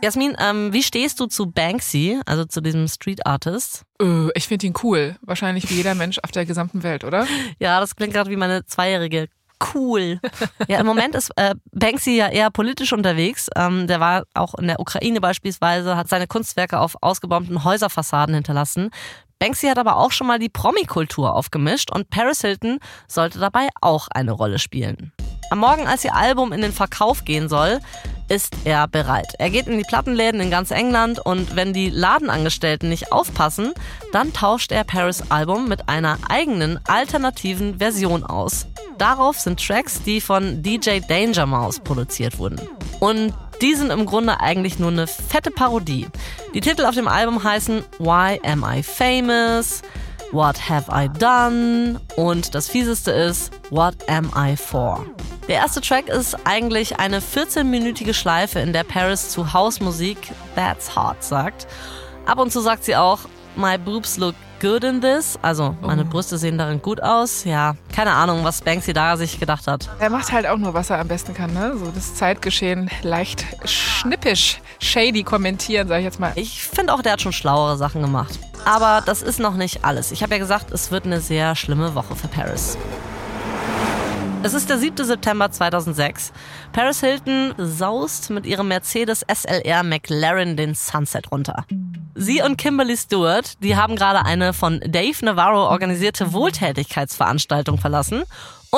Jasmin, ähm, wie stehst du zu Banksy, also zu diesem Street Artist? Äh, ich finde ihn cool. Wahrscheinlich wie jeder Mensch auf der gesamten Welt, oder? Ja, das klingt gerade wie meine Zweijährige. Cool. Ja, im Moment ist äh, Banksy ja eher politisch unterwegs. Ähm, der war auch in der Ukraine beispielsweise, hat seine Kunstwerke auf ausgebombten Häuserfassaden hinterlassen. Banksy hat aber auch schon mal die Promi-Kultur aufgemischt und Paris Hilton sollte dabei auch eine Rolle spielen. Am Morgen, als ihr Album in den Verkauf gehen soll, ist er bereit. Er geht in die Plattenläden in ganz England und wenn die Ladenangestellten nicht aufpassen, dann tauscht er Paris Album mit einer eigenen alternativen Version aus. Darauf sind Tracks, die von DJ Danger Mouse produziert wurden. Und die sind im Grunde eigentlich nur eine fette Parodie. Die Titel auf dem Album heißen Why Am I Famous? What Have I Done? Und das fieseste ist What Am I For? Der erste Track ist eigentlich eine 14-minütige Schleife, in der Paris zu Hausmusik That's Hard sagt. Ab und zu sagt sie auch My boobs look good in this. Also, meine Oh. Brüste sehen darin gut aus. Ja, keine Ahnung, was Banksy da sich gedacht hat. Er macht halt auch nur, was er am besten kann, ne? So das Zeitgeschehen leicht schnippisch, shady kommentieren, sag ich jetzt mal. Ich finde auch, der hat schon schlauere Sachen gemacht. Aber das ist noch nicht alles. Ich habe ja gesagt, es wird eine sehr schlimme Woche für Paris. Es ist der 7. September 2006. Paris Hilton saust mit ihrem Mercedes SLR McLaren den Sunset runter. Sie und Kimberly Stewart, die haben gerade eine von Dave Navarro organisierte Wohltätigkeitsveranstaltung verlassen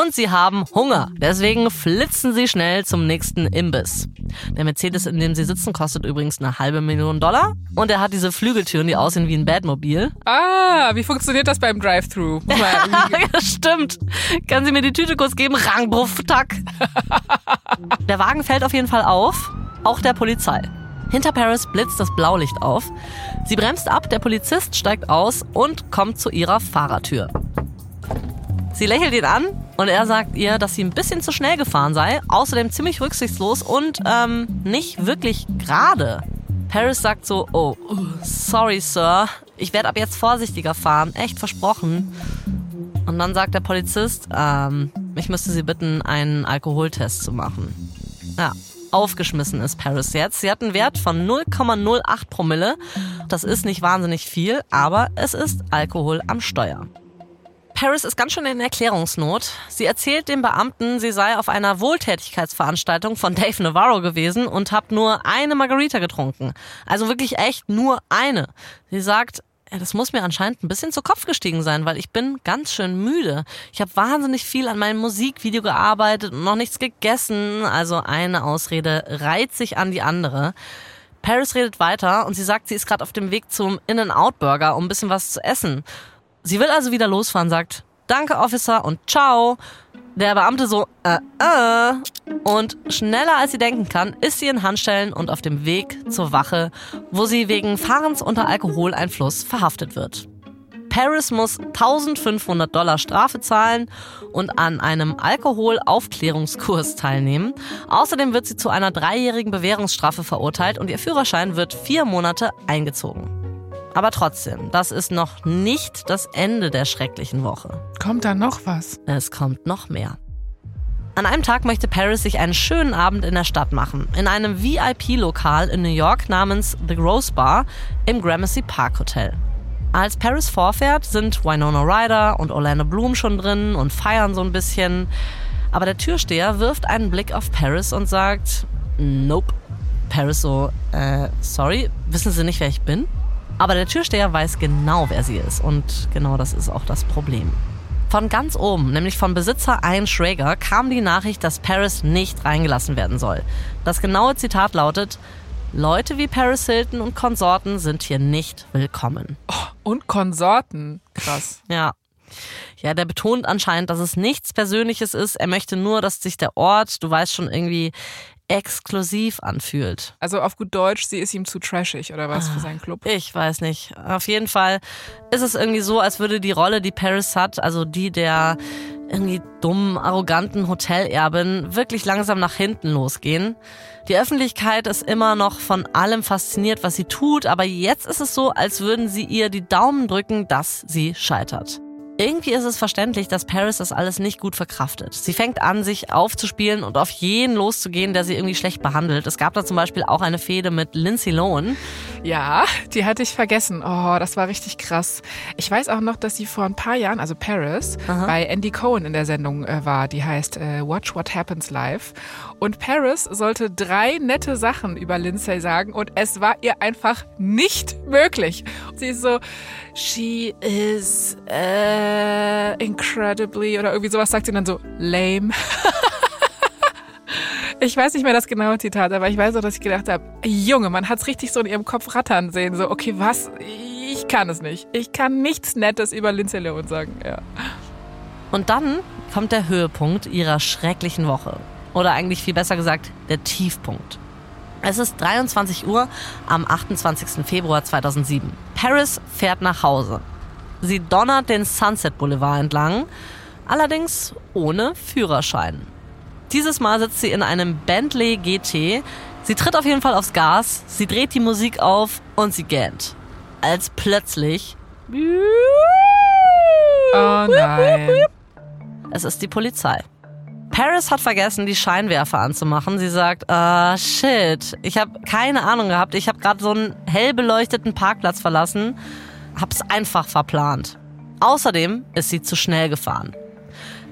und sie haben Hunger. Deswegen flitzen sie schnell zum nächsten Imbiss. Der Mercedes, in dem sie sitzen, kostet übrigens eine halbe Million Dollar und er hat diese Flügeltüren, die aussehen wie ein Badmobil. Ah, wie funktioniert das beim Drive-Thru? Stimmt. Kann sie mir die Tüte kurz geben? Rang, bruff, tack. Der Wagen fällt auf jeden Fall auf, auch der Polizei. Hinter Paris blitzt das Blaulicht auf. Sie bremst ab, der Polizist steigt aus und kommt zu ihrer Fahrertür. Sie lächelt ihn an und er sagt ihr, dass sie ein bisschen zu schnell gefahren sei, außerdem ziemlich rücksichtslos und ähm, nicht wirklich gerade. Paris sagt so, oh, sorry, Sir, ich werde ab jetzt vorsichtiger fahren, echt versprochen. Und dann sagt der Polizist, ähm, ich müsste Sie bitten, einen Alkoholtest zu machen. Ja, aufgeschmissen ist Paris jetzt. Sie hat einen Wert von 0,08 Promille. Das ist nicht wahnsinnig viel, aber es ist Alkohol am Steuer. Paris ist ganz schön in Erklärungsnot. Sie erzählt dem Beamten, sie sei auf einer Wohltätigkeitsveranstaltung von Dave Navarro gewesen und habe nur eine Margarita getrunken. Also wirklich echt nur eine. Sie sagt, das muss mir anscheinend ein bisschen zu Kopf gestiegen sein, weil ich bin ganz schön müde. Ich habe wahnsinnig viel an meinem Musikvideo gearbeitet und noch nichts gegessen. Also eine Ausrede reiht sich an die andere. Paris redet weiter und sie sagt, sie ist gerade auf dem Weg zum In-N-Out-Burger, um ein bisschen was zu essen. Sie will also wieder losfahren, sagt Danke, Officer und ciao. Der Beamte so, äh, äh. Und schneller als sie denken kann, ist sie in Handstellen und auf dem Weg zur Wache, wo sie wegen Fahrens unter Alkoholeinfluss verhaftet wird. Paris muss 1500 Dollar Strafe zahlen und an einem Alkoholaufklärungskurs teilnehmen. Außerdem wird sie zu einer dreijährigen Bewährungsstrafe verurteilt und ihr Führerschein wird vier Monate eingezogen. Aber trotzdem, das ist noch nicht das Ende der schrecklichen Woche. Kommt da noch was? Es kommt noch mehr. An einem Tag möchte Paris sich einen schönen Abend in der Stadt machen. In einem VIP-Lokal in New York namens The Rose Bar im Gramercy Park Hotel. Als Paris vorfährt, sind Winona Ryder und Orlando Bloom schon drin und feiern so ein bisschen. Aber der Türsteher wirft einen Blick auf Paris und sagt, Nope. Paris so, äh, sorry, wissen Sie nicht, wer ich bin? Aber der Türsteher weiß genau, wer sie ist. Und genau das ist auch das Problem. Von ganz oben, nämlich von Besitzer Ian Schrager, kam die Nachricht, dass Paris nicht reingelassen werden soll. Das genaue Zitat lautet, Leute wie Paris Hilton und Konsorten sind hier nicht willkommen. Und Konsorten. Krass. Ja. Ja, der betont anscheinend, dass es nichts Persönliches ist. Er möchte nur, dass sich der Ort, du weißt schon, irgendwie exklusiv anfühlt. Also auf gut Deutsch, sie ist ihm zu trashig oder was für seinen Club. Ich weiß nicht. Auf jeden Fall ist es irgendwie so, als würde die Rolle, die Paris hat, also die der irgendwie dummen, arroganten Hotelerbin, wirklich langsam nach hinten losgehen. Die Öffentlichkeit ist immer noch von allem fasziniert, was sie tut, aber jetzt ist es so, als würden sie ihr die Daumen drücken, dass sie scheitert. Irgendwie ist es verständlich, dass Paris das alles nicht gut verkraftet. Sie fängt an, sich aufzuspielen und auf jeden loszugehen, der sie irgendwie schlecht behandelt. Es gab da zum Beispiel auch eine Fehde mit Lindsay Lohan. Ja, die hatte ich vergessen. Oh, das war richtig krass. Ich weiß auch noch, dass sie vor ein paar Jahren, also Paris, bei Andy Cohen in der Sendung äh, war. Die heißt äh, Watch What Happens Live. Und Paris sollte drei nette Sachen über Lindsay sagen und es war ihr einfach nicht möglich. Sie ist so, she is äh, incredibly oder irgendwie sowas sagt sie dann so lame. Ich weiß nicht mehr das genaue Zitat, aber ich weiß auch, dass ich gedacht habe, Junge, man hat es richtig so in ihrem Kopf rattern sehen. So, okay, was? Ich kann es nicht. Ich kann nichts Nettes über Lindsay Lohan sagen. Ja. Und dann kommt der Höhepunkt ihrer schrecklichen Woche. Oder eigentlich viel besser gesagt, der Tiefpunkt. Es ist 23 Uhr am 28. Februar 2007. Paris fährt nach Hause. Sie donnert den Sunset Boulevard entlang, allerdings ohne Führerschein. Dieses Mal sitzt sie in einem Bentley GT. Sie tritt auf jeden Fall aufs Gas, sie dreht die Musik auf und sie gähnt. Als plötzlich. Oh nein. Es ist die Polizei. Paris hat vergessen, die Scheinwerfer anzumachen. Sie sagt, ah, shit, ich habe keine Ahnung gehabt. Ich habe gerade so einen hell beleuchteten Parkplatz verlassen, hab's einfach verplant. Außerdem ist sie zu schnell gefahren.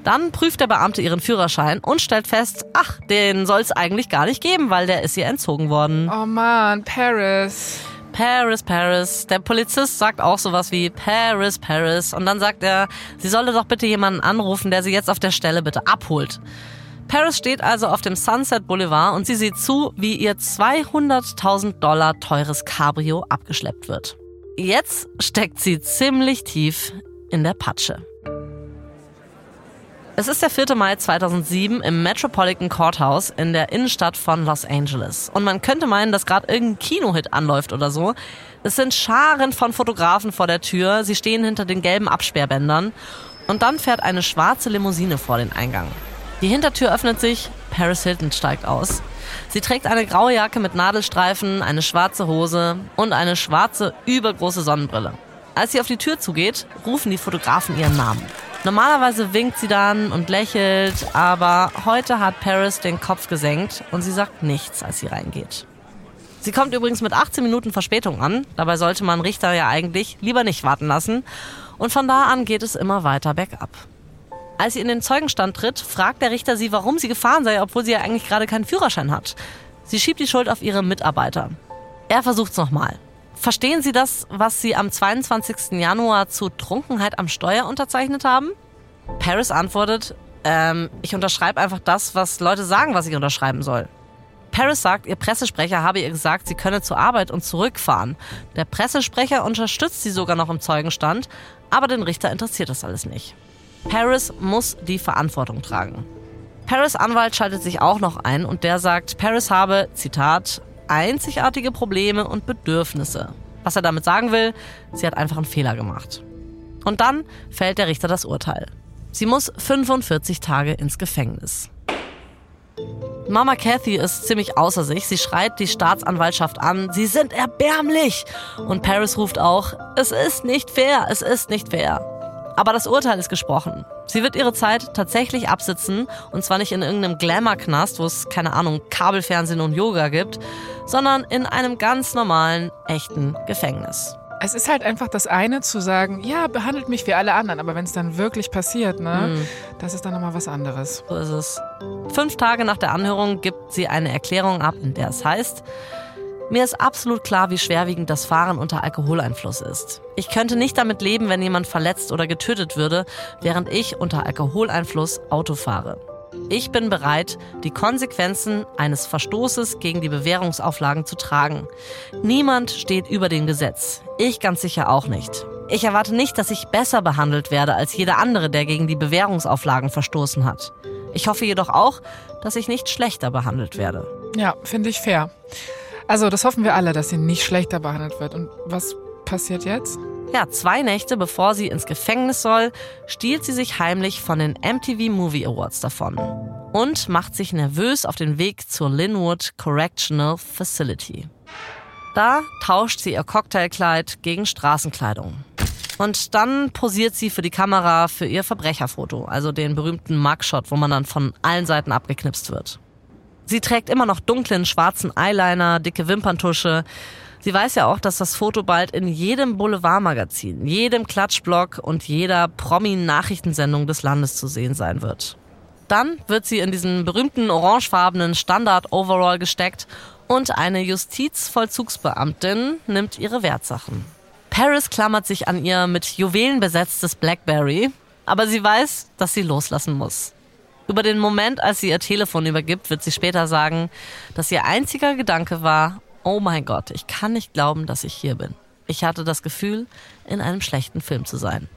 Dann prüft der Beamte ihren Führerschein und stellt fest, ach, den soll es eigentlich gar nicht geben, weil der ist ihr entzogen worden. Oh man, Paris. Paris, Paris. Der Polizist sagt auch sowas wie Paris, Paris. Und dann sagt er, sie solle doch bitte jemanden anrufen, der sie jetzt auf der Stelle bitte abholt. Paris steht also auf dem Sunset Boulevard und sie sieht zu, wie ihr 200.000 Dollar teures Cabrio abgeschleppt wird. Jetzt steckt sie ziemlich tief in der Patsche. Es ist der 4. Mai 2007 im Metropolitan Courthouse in der Innenstadt von Los Angeles. Und man könnte meinen, dass gerade irgendein Kinohit anläuft oder so. Es sind Scharen von Fotografen vor der Tür. Sie stehen hinter den gelben Absperrbändern. Und dann fährt eine schwarze Limousine vor den Eingang. Die Hintertür öffnet sich. Paris Hilton steigt aus. Sie trägt eine graue Jacke mit Nadelstreifen, eine schwarze Hose und eine schwarze, übergroße Sonnenbrille. Als sie auf die Tür zugeht, rufen die Fotografen ihren Namen. Normalerweise winkt sie dann und lächelt, aber heute hat Paris den Kopf gesenkt und sie sagt nichts, als sie reingeht. Sie kommt übrigens mit 18 Minuten Verspätung an. Dabei sollte man Richter ja eigentlich lieber nicht warten lassen. Und von da an geht es immer weiter bergab. Als sie in den Zeugenstand tritt, fragt der Richter sie, warum sie gefahren sei, obwohl sie ja eigentlich gerade keinen Führerschein hat. Sie schiebt die Schuld auf ihre Mitarbeiter. Er versucht's nochmal. Verstehen Sie das, was Sie am 22. Januar zu Trunkenheit am Steuer unterzeichnet haben? Paris antwortet, ähm, ich unterschreibe einfach das, was Leute sagen, was ich unterschreiben soll. Paris sagt, ihr Pressesprecher habe ihr gesagt, sie könne zur Arbeit und zurückfahren. Der Pressesprecher unterstützt sie sogar noch im Zeugenstand, aber den Richter interessiert das alles nicht. Paris muss die Verantwortung tragen. Paris Anwalt schaltet sich auch noch ein und der sagt, Paris habe, Zitat, einzigartige Probleme und Bedürfnisse. Was er damit sagen will, sie hat einfach einen Fehler gemacht. Und dann fällt der Richter das Urteil. Sie muss 45 Tage ins Gefängnis. Mama Kathy ist ziemlich außer sich. Sie schreit die Staatsanwaltschaft an. Sie sind erbärmlich. Und Paris ruft auch, es ist nicht fair, es ist nicht fair. Aber das Urteil ist gesprochen. Sie wird ihre Zeit tatsächlich absitzen und zwar nicht in irgendeinem Glamour-Knast, wo es keine Ahnung, Kabelfernsehen und Yoga gibt, sondern in einem ganz normalen, echten Gefängnis. Es ist halt einfach das eine zu sagen, ja, behandelt mich wie alle anderen, aber wenn es dann wirklich passiert, ne, mhm. das ist dann nochmal was anderes. So ist es. Fünf Tage nach der Anhörung gibt sie eine Erklärung ab, in der es heißt, mir ist absolut klar, wie schwerwiegend das Fahren unter Alkoholeinfluss ist. Ich könnte nicht damit leben, wenn jemand verletzt oder getötet würde, während ich unter Alkoholeinfluss Auto fahre. Ich bin bereit, die Konsequenzen eines Verstoßes gegen die Bewährungsauflagen zu tragen. Niemand steht über dem Gesetz. Ich ganz sicher auch nicht. Ich erwarte nicht, dass ich besser behandelt werde als jeder andere, der gegen die Bewährungsauflagen verstoßen hat. Ich hoffe jedoch auch, dass ich nicht schlechter behandelt werde. Ja, finde ich fair. Also, das hoffen wir alle, dass sie nicht schlechter behandelt wird. Und was passiert jetzt? Ja, zwei Nächte bevor sie ins Gefängnis soll, stiehlt sie sich heimlich von den MTV Movie Awards davon und macht sich nervös auf den Weg zur Linwood Correctional Facility. Da tauscht sie ihr Cocktailkleid gegen Straßenkleidung. Und dann posiert sie für die Kamera für ihr Verbrecherfoto, also den berühmten Mugshot, wo man dann von allen Seiten abgeknipst wird. Sie trägt immer noch dunklen schwarzen Eyeliner, dicke Wimperntusche. Sie weiß ja auch, dass das Foto bald in jedem Boulevardmagazin, jedem Klatschblog und jeder Promi-Nachrichtensendung des Landes zu sehen sein wird. Dann wird sie in diesen berühmten orangefarbenen Standard-Overall gesteckt und eine Justizvollzugsbeamtin nimmt ihre Wertsachen. Paris klammert sich an ihr mit Juwelen besetztes Blackberry, aber sie weiß, dass sie loslassen muss. Über den Moment, als sie ihr Telefon übergibt, wird sie später sagen, dass ihr einziger Gedanke war, oh mein Gott, ich kann nicht glauben, dass ich hier bin. Ich hatte das Gefühl, in einem schlechten Film zu sein.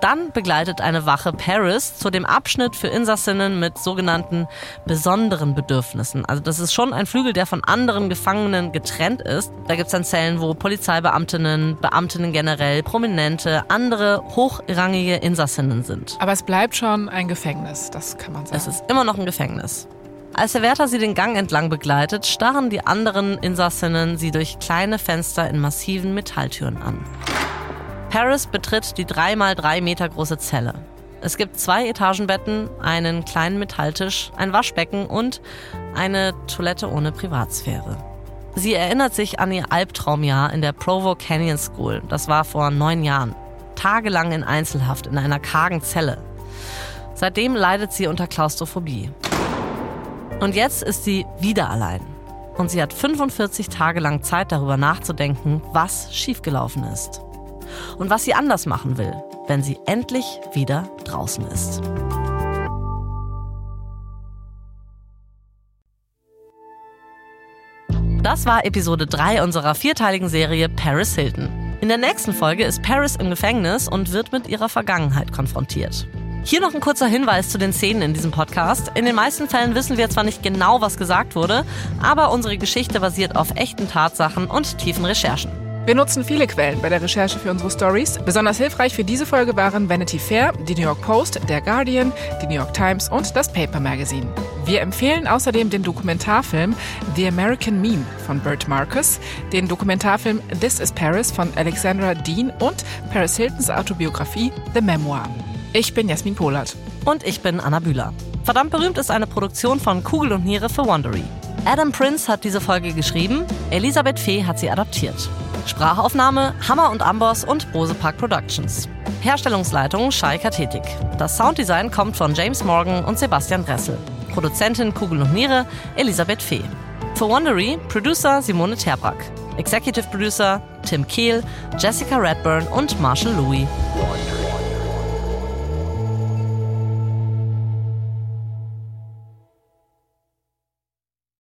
Dann begleitet eine Wache Paris zu dem Abschnitt für Insassinnen mit sogenannten besonderen Bedürfnissen. Also das ist schon ein Flügel, der von anderen Gefangenen getrennt ist. Da gibt es dann Zellen, wo Polizeibeamtinnen, Beamtinnen generell, Prominente, andere hochrangige Insassinnen sind. Aber es bleibt schon ein Gefängnis, das kann man sagen. Es ist immer noch ein Gefängnis. Als der Wärter sie den Gang entlang begleitet, starren die anderen Insassinnen sie durch kleine Fenster in massiven Metalltüren an. Paris betritt die 3 mal 3 Meter große Zelle. Es gibt zwei Etagenbetten, einen kleinen Metalltisch, ein Waschbecken und eine Toilette ohne Privatsphäre. Sie erinnert sich an ihr Albtraumjahr in der Provo Canyon School. Das war vor neun Jahren. Tagelang in Einzelhaft in einer kargen Zelle. Seitdem leidet sie unter Klaustrophobie. Und jetzt ist sie wieder allein. Und sie hat 45 Tage lang Zeit darüber nachzudenken, was schiefgelaufen ist und was sie anders machen will, wenn sie endlich wieder draußen ist. Das war Episode 3 unserer vierteiligen Serie Paris Hilton. In der nächsten Folge ist Paris im Gefängnis und wird mit ihrer Vergangenheit konfrontiert. Hier noch ein kurzer Hinweis zu den Szenen in diesem Podcast. In den meisten Fällen wissen wir zwar nicht genau, was gesagt wurde, aber unsere Geschichte basiert auf echten Tatsachen und tiefen Recherchen. Wir nutzen viele Quellen bei der Recherche für unsere Stories. Besonders hilfreich für diese Folge waren Vanity Fair, die New York Post, der Guardian, die New York Times und das Paper Magazine. Wir empfehlen außerdem den Dokumentarfilm The American Meme von Burt Marcus, den Dokumentarfilm This is Paris von Alexandra Dean und Paris Hiltons Autobiografie The Memoir. Ich bin Jasmin Polat. Und ich bin Anna Bühler. Verdammt berühmt ist eine Produktion von Kugel und Niere für Wondery. Adam Prince hat diese Folge geschrieben, Elisabeth Fee hat sie adaptiert. Sprachaufnahme Hammer und Amboss und Bose Park Productions. Herstellungsleitung Shai Kathetik. Das Sounddesign kommt von James Morgan und Sebastian Dressel. Produzentin Kugel und Niere Elisabeth Fee. Für Wondery Producer Simone Terbrack. Executive Producer Tim Kehl, Jessica Redburn und Marshall Louis.